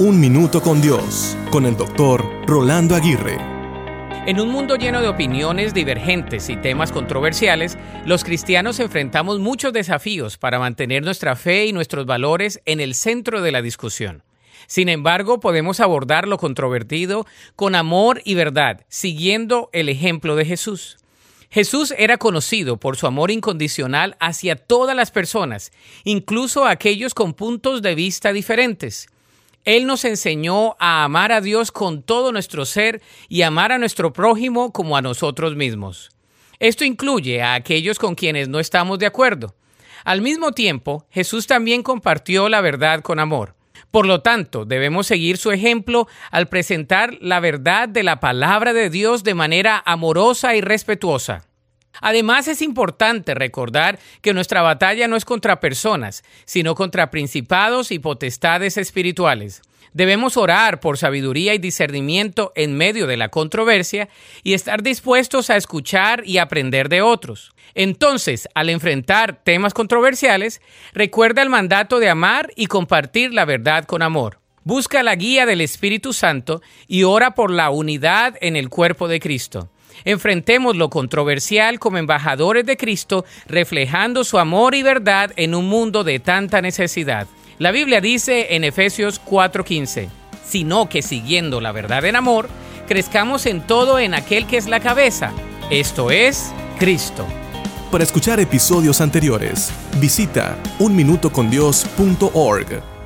Un Minuto con Dios, con el doctor Rolando Aguirre. En un mundo lleno de opiniones divergentes y temas controversiales, los cristianos enfrentamos muchos desafíos para mantener nuestra fe y nuestros valores en el centro de la discusión. Sin embargo, podemos abordar lo controvertido con amor y verdad, siguiendo el ejemplo de Jesús. Jesús era conocido por su amor incondicional hacia todas las personas, incluso aquellos con puntos de vista diferentes. Él nos enseñó a amar a Dios con todo nuestro ser y amar a nuestro prójimo como a nosotros mismos. Esto incluye a aquellos con quienes no estamos de acuerdo. Al mismo tiempo, Jesús también compartió la verdad con amor. Por lo tanto, debemos seguir su ejemplo al presentar la verdad de la palabra de Dios de manera amorosa y respetuosa. Además, es importante recordar que nuestra batalla no es contra personas, sino contra principados y potestades espirituales. Debemos orar por sabiduría y discernimiento en medio de la controversia y estar dispuestos a escuchar y aprender de otros. Entonces, al enfrentar temas controversiales, recuerda el mandato de amar y compartir la verdad con amor. Busca la guía del Espíritu Santo y ora por la unidad en el cuerpo de Cristo. Enfrentemos lo controversial como embajadores de Cristo, reflejando su amor y verdad en un mundo de tanta necesidad. La Biblia dice en Efesios 4:15, sino que siguiendo la verdad en amor, crezcamos en todo en aquel que es la cabeza, esto es Cristo. Para escuchar episodios anteriores, visita unminutocondios.org.